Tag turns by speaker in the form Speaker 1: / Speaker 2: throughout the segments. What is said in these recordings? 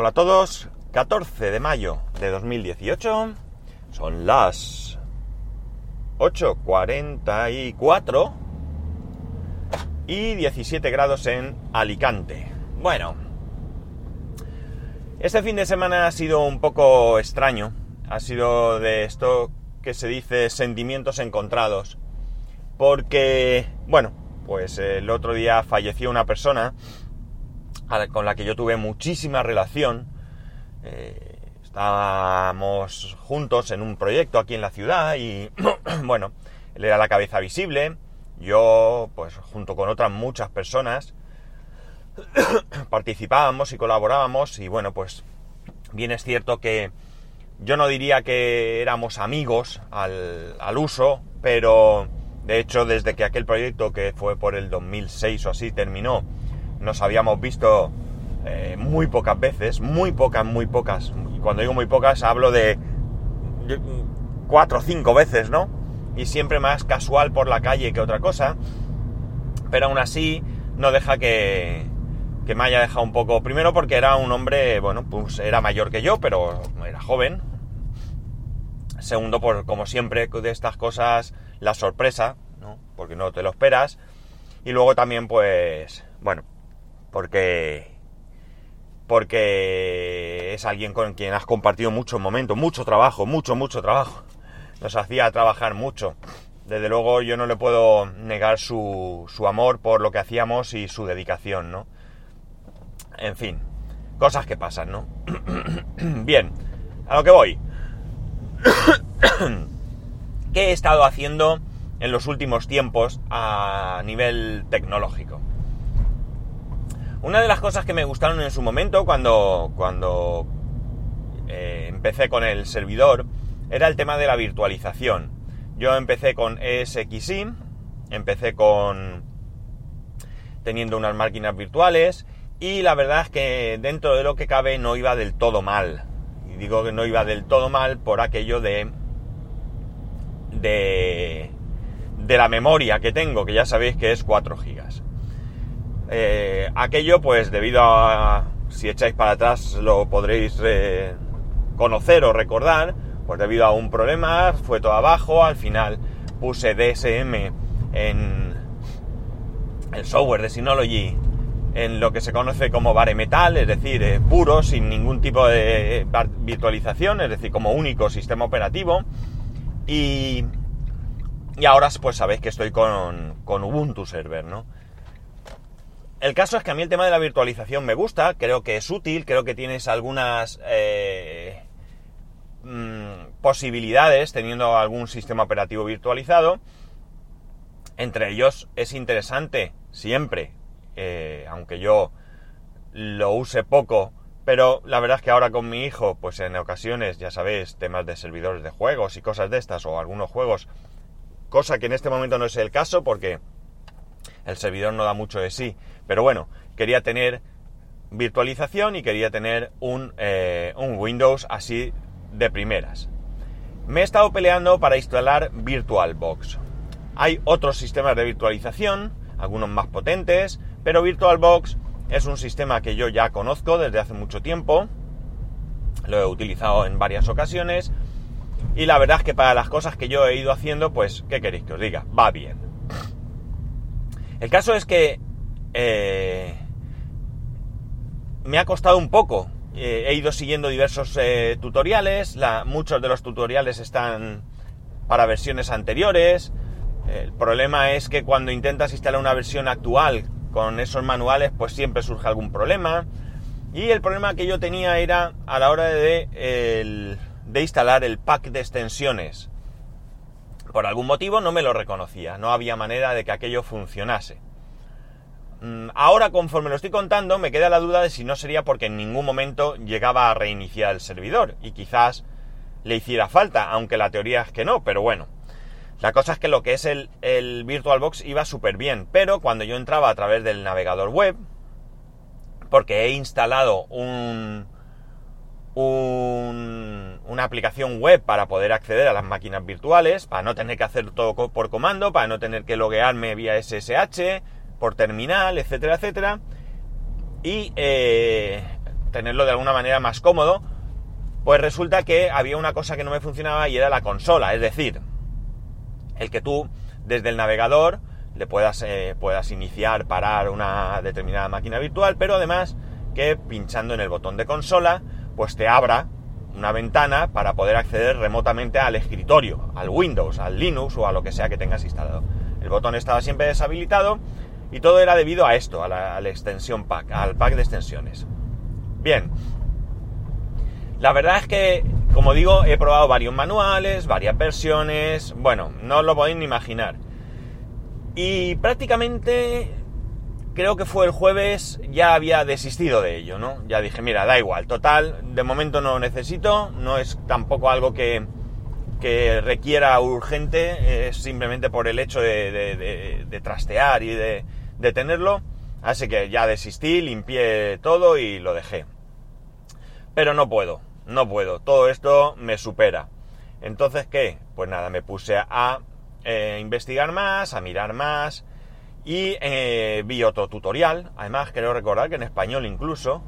Speaker 1: Hola a todos, 14 de mayo de 2018, son las 8.44 y 17 grados en Alicante. Bueno, este fin de semana ha sido un poco extraño, ha sido de esto que se dice sentimientos encontrados, porque, bueno, pues el otro día falleció una persona, con la que yo tuve muchísima relación. Eh, estábamos juntos en un proyecto aquí en la ciudad y bueno, él era la cabeza visible, yo pues junto con otras muchas personas participábamos y colaborábamos y bueno pues bien es cierto que yo no diría que éramos amigos al, al uso, pero de hecho desde que aquel proyecto que fue por el 2006 o así terminó, nos habíamos visto eh, muy pocas veces, muy pocas, muy pocas. Cuando digo muy pocas hablo de cuatro o cinco veces, ¿no? Y siempre más casual por la calle que otra cosa. Pero aún así no deja que, que me haya dejado un poco. Primero porque era un hombre, bueno, pues era mayor que yo, pero era joven. Segundo, por como siempre de estas cosas, la sorpresa, ¿no? Porque no te lo esperas. Y luego también, pues, bueno, porque porque es alguien con quien has compartido muchos momentos, mucho trabajo, mucho, mucho trabajo. Nos hacía trabajar mucho. Desde luego yo no le puedo negar su, su amor por lo que hacíamos y su dedicación, ¿no? En fin, cosas que pasan, ¿no? Bien, a lo que voy. ¿Qué he estado haciendo en los últimos tiempos a nivel tecnológico? Una de las cosas que me gustaron en su momento cuando, cuando eh, empecé con el servidor era el tema de la virtualización. Yo empecé con ESXi, empecé con teniendo unas máquinas virtuales y la verdad es que dentro de lo que cabe no iba del todo mal. Y digo que no iba del todo mal por aquello de de, de la memoria que tengo, que ya sabéis que es 4 gigas. Eh, aquello, pues debido a, si echáis para atrás lo podréis eh, conocer o recordar, pues debido a un problema fue todo abajo, al final puse DSM en el software de Synology en lo que se conoce como bare metal, es decir, eh, puro, sin ningún tipo de virtualización, es decir, como único sistema operativo. Y, y ahora pues sabéis que estoy con, con Ubuntu Server, ¿no? El caso es que a mí el tema de la virtualización me gusta, creo que es útil, creo que tienes algunas eh, mm, posibilidades teniendo algún sistema operativo virtualizado. Entre ellos es interesante siempre, eh, aunque yo lo use poco, pero la verdad es que ahora con mi hijo, pues en ocasiones, ya sabéis, temas de servidores de juegos y cosas de estas, o algunos juegos, cosa que en este momento no es el caso porque el servidor no da mucho de sí. Pero bueno, quería tener virtualización y quería tener un, eh, un Windows así de primeras. Me he estado peleando para instalar VirtualBox. Hay otros sistemas de virtualización, algunos más potentes, pero VirtualBox es un sistema que yo ya conozco desde hace mucho tiempo. Lo he utilizado en varias ocasiones. Y la verdad es que para las cosas que yo he ido haciendo, pues, ¿qué queréis que os diga? Va bien. El caso es que eh, me ha costado un poco. Eh, he ido siguiendo diversos eh, tutoriales, muchos de los tutoriales están para versiones anteriores. El problema es que cuando intentas instalar una versión actual con esos manuales, pues siempre surge algún problema. Y el problema que yo tenía era a la hora de instalar el pack de extensiones por algún motivo no me lo reconocía, no había manera de que aquello funcionase. Mm, ahora, conforme lo estoy contando, me queda la duda de si no sería porque en ningún momento llegaba a reiniciar el servidor y quizás le hiciera falta, aunque la teoría es que no, pero bueno. La cosa es que lo que es el, el VirtualBox iba súper bien, pero cuando yo entraba a través del navegador web, porque he instalado un, una aplicación web para poder acceder a las máquinas virtuales, para no tener que hacer todo por comando, para no tener que loguearme vía SSH, por terminal, etcétera, etcétera. Y eh, tenerlo de alguna manera más cómodo, pues resulta que había una cosa que no me funcionaba y era la consola, es decir, el que tú desde el navegador le puedas, eh, puedas iniciar, parar una determinada máquina virtual, pero además que pinchando en el botón de consola, pues te abra una ventana para poder acceder remotamente al escritorio, al Windows, al Linux o a lo que sea que tengas instalado. El botón estaba siempre deshabilitado y todo era debido a esto, a la, extensión pack, al pack de extensiones. Bien, la verdad es que, como digo, he probado varios manuales, varias versiones, bueno, no os lo podéis ni imaginar. Y prácticamente creo que fue el jueves, ya había desistido de ello, ¿no? Ya dije, mira, da igual, total, de momento no necesito, no es tampoco algo que, que requiera urgente, es simplemente por el hecho de, trastear y de, de tenerlo. Así que ya desistí, limpié todo y lo dejé. Pero no puedo, no puedo, todo esto me supera. Entonces, ¿qué? Pues nada, me puse a eh, investigar más, a mirar más y eh, vi otro tutorial. Además, quiero recordar que en español incluso,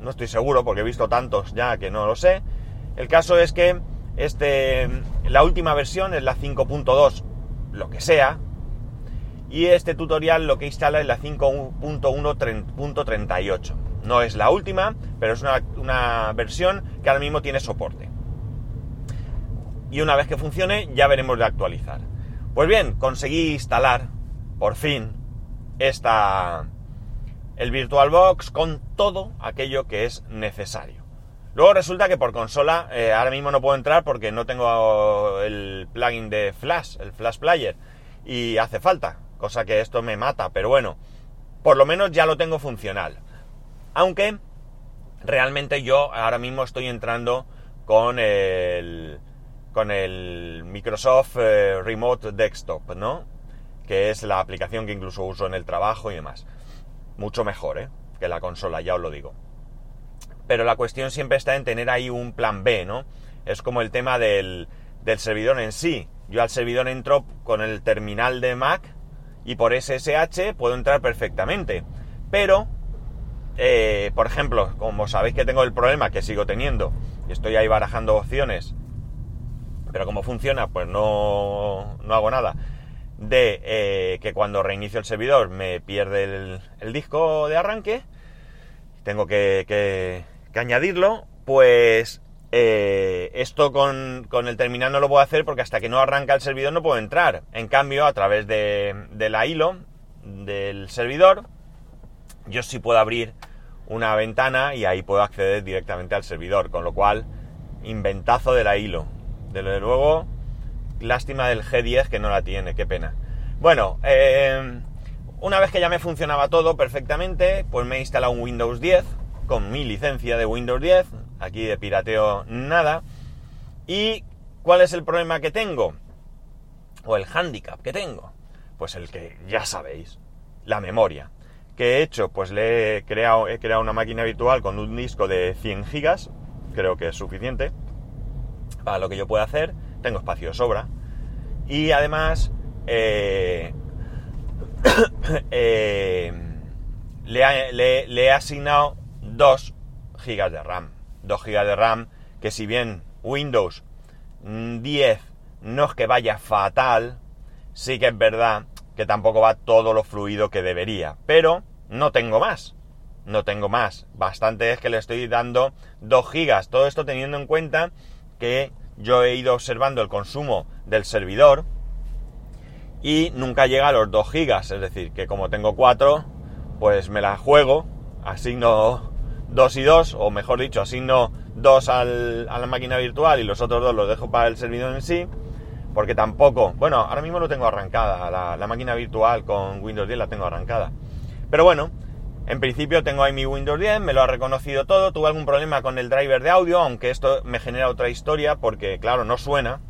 Speaker 1: no estoy seguro porque he visto tantos ya que no lo sé. El caso es que este, la última versión es la 5.2, lo que sea, y este tutorial lo que instala es la 5.1.38. No es la última, pero es una, una versión que ahora mismo tiene soporte y una vez que funcione ya veremos de actualizar. Pues bien, conseguí instalar por fin esta el VirtualBox con todo aquello que es necesario. Luego resulta que por consola eh, ahora mismo no puedo entrar porque no tengo el plugin de Flash, el Flash Player, y hace falta, cosa que esto me mata, pero bueno, por lo menos ya lo tengo funcional. Aunque realmente yo ahora mismo estoy entrando con el con el Microsoft eh, Remote Desktop, ¿no? Que es la aplicación que incluso uso en el trabajo y demás. Mucho mejor, ¿eh? Que la consola, ya os lo digo. Pero la cuestión siempre está en tener ahí un plan B, ¿no? Es como el tema del, del servidor en sí. Yo al servidor entro con el terminal de Mac y por SSH puedo entrar perfectamente. Pero, eh, por ejemplo, como sabéis que tengo el problema que sigo teniendo, y estoy ahí barajando opciones pero como funciona, pues no, no hago nada. De eh, que cuando reinicio el servidor me pierde el, disco de arranque, tengo que, que, añadirlo, pues eh, esto con, con, el terminal no lo puedo hacer porque hasta que no arranca el servidor no puedo entrar. En cambio, a través de, la hilo del servidor, yo sí puedo abrir una ventana y ahí puedo acceder directamente al servidor, con lo cual, inventazo de la hilo. Desde luego, lástima del G10 que no la tiene, qué pena. Bueno, eh, una vez que ya me funcionaba todo perfectamente, pues me he instalado un Windows 10 con mi licencia de Windows 10, aquí de pirateo nada. ¿Y cuál es el problema que tengo? O el handicap que tengo. Pues el que ya sabéis, la memoria. ¿Qué he hecho? Pues le he creado, he creado una máquina virtual con un disco de 100 gigas, creo que es suficiente para lo que yo pueda hacer, tengo espacio de sobra. Y además, eh, eh, le, he asignado 2 GB de RAM. 2 GB de RAM que si bien Windows 10 no es que vaya fatal, sí que es verdad que tampoco va todo lo fluido que debería. Pero no tengo más. No tengo más. Bastante es que le estoy dando 2 GB. Todo esto teniendo en cuenta que yo he ido observando el consumo del servidor y nunca llega a los 2 gigas, es decir, que como tengo 4, pues me la juego, asigno 2 y 2, o mejor dicho, asigno 2 a la máquina virtual y los otros 2 los dejo para el servidor en sí, porque tampoco, bueno, ahora mismo lo tengo arrancada, la, la máquina virtual con Windows 10 la tengo arrancada. Pero bueno, en principio tengo ahí mi Windows 10, me lo ha reconocido todo, tuve algún problema con el driver de audio, aunque esto me genera otra historia porque, claro, no suena.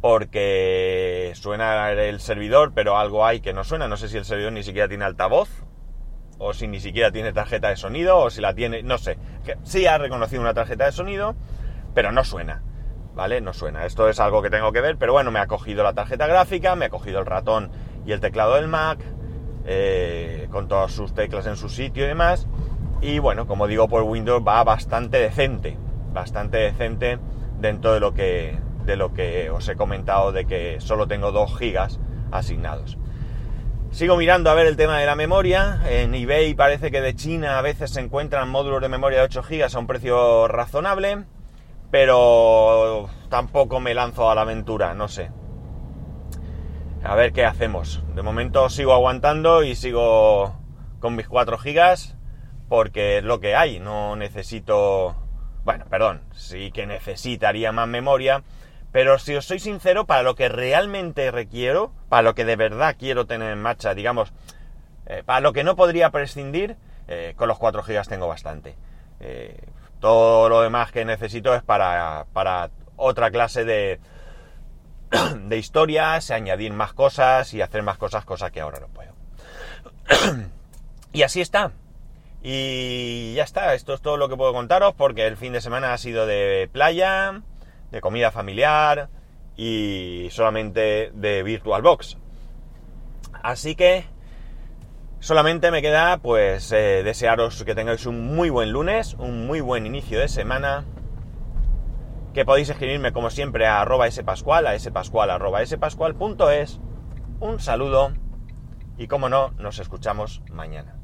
Speaker 1: Porque suena el servidor, pero algo hay que no suena. No sé si el servidor ni siquiera tiene altavoz, o si ni siquiera tiene tarjeta de sonido, o si la tiene, no sé. Sí ha reconocido una tarjeta de sonido, pero no suena. ¿Vale? No suena. Esto es algo que tengo que ver, pero bueno, me ha cogido la tarjeta gráfica, me ha cogido el ratón y el teclado del Mac, eh, con todas sus teclas en su sitio y demás. Y bueno, como digo, por Windows va bastante decente, bastante decente dentro de lo que, de lo que os he comentado de que solo tengo 2 gigas asignados. Sigo mirando a ver el tema de la memoria. En eBay parece que de China a veces se encuentran módulos de memoria de 8 GB a un precio razonable, pero tampoco me lanzo a la aventura, no sé. A ver qué hacemos. De momento sigo aguantando y sigo con mis 4 GB porque es lo que hay. No necesito... Bueno, perdón, sí que necesitaría más memoria, pero si os soy sincero, para lo que realmente requiero, para lo que de verdad quiero tener en marcha, digamos, eh, para lo que no podría prescindir, eh, con los 4 GB tengo bastante. Eh, todo lo demás que necesito es para, para otra clase de, de historias, añadir más cosas y hacer más cosas, cosas que ahora no puedo. y así está. Y ya está, esto es todo lo que puedo contaros porque el fin de semana ha sido de playa, de comida familiar y solamente de VirtualBox. Así que solamente me queda pues eh, desearos que tengáis un muy buen lunes, un muy buen inicio de semana, que podéis escribirme como siempre a arroba spascual, a spascual arroba spascual.es. Un saludo y como no, nos escuchamos mañana.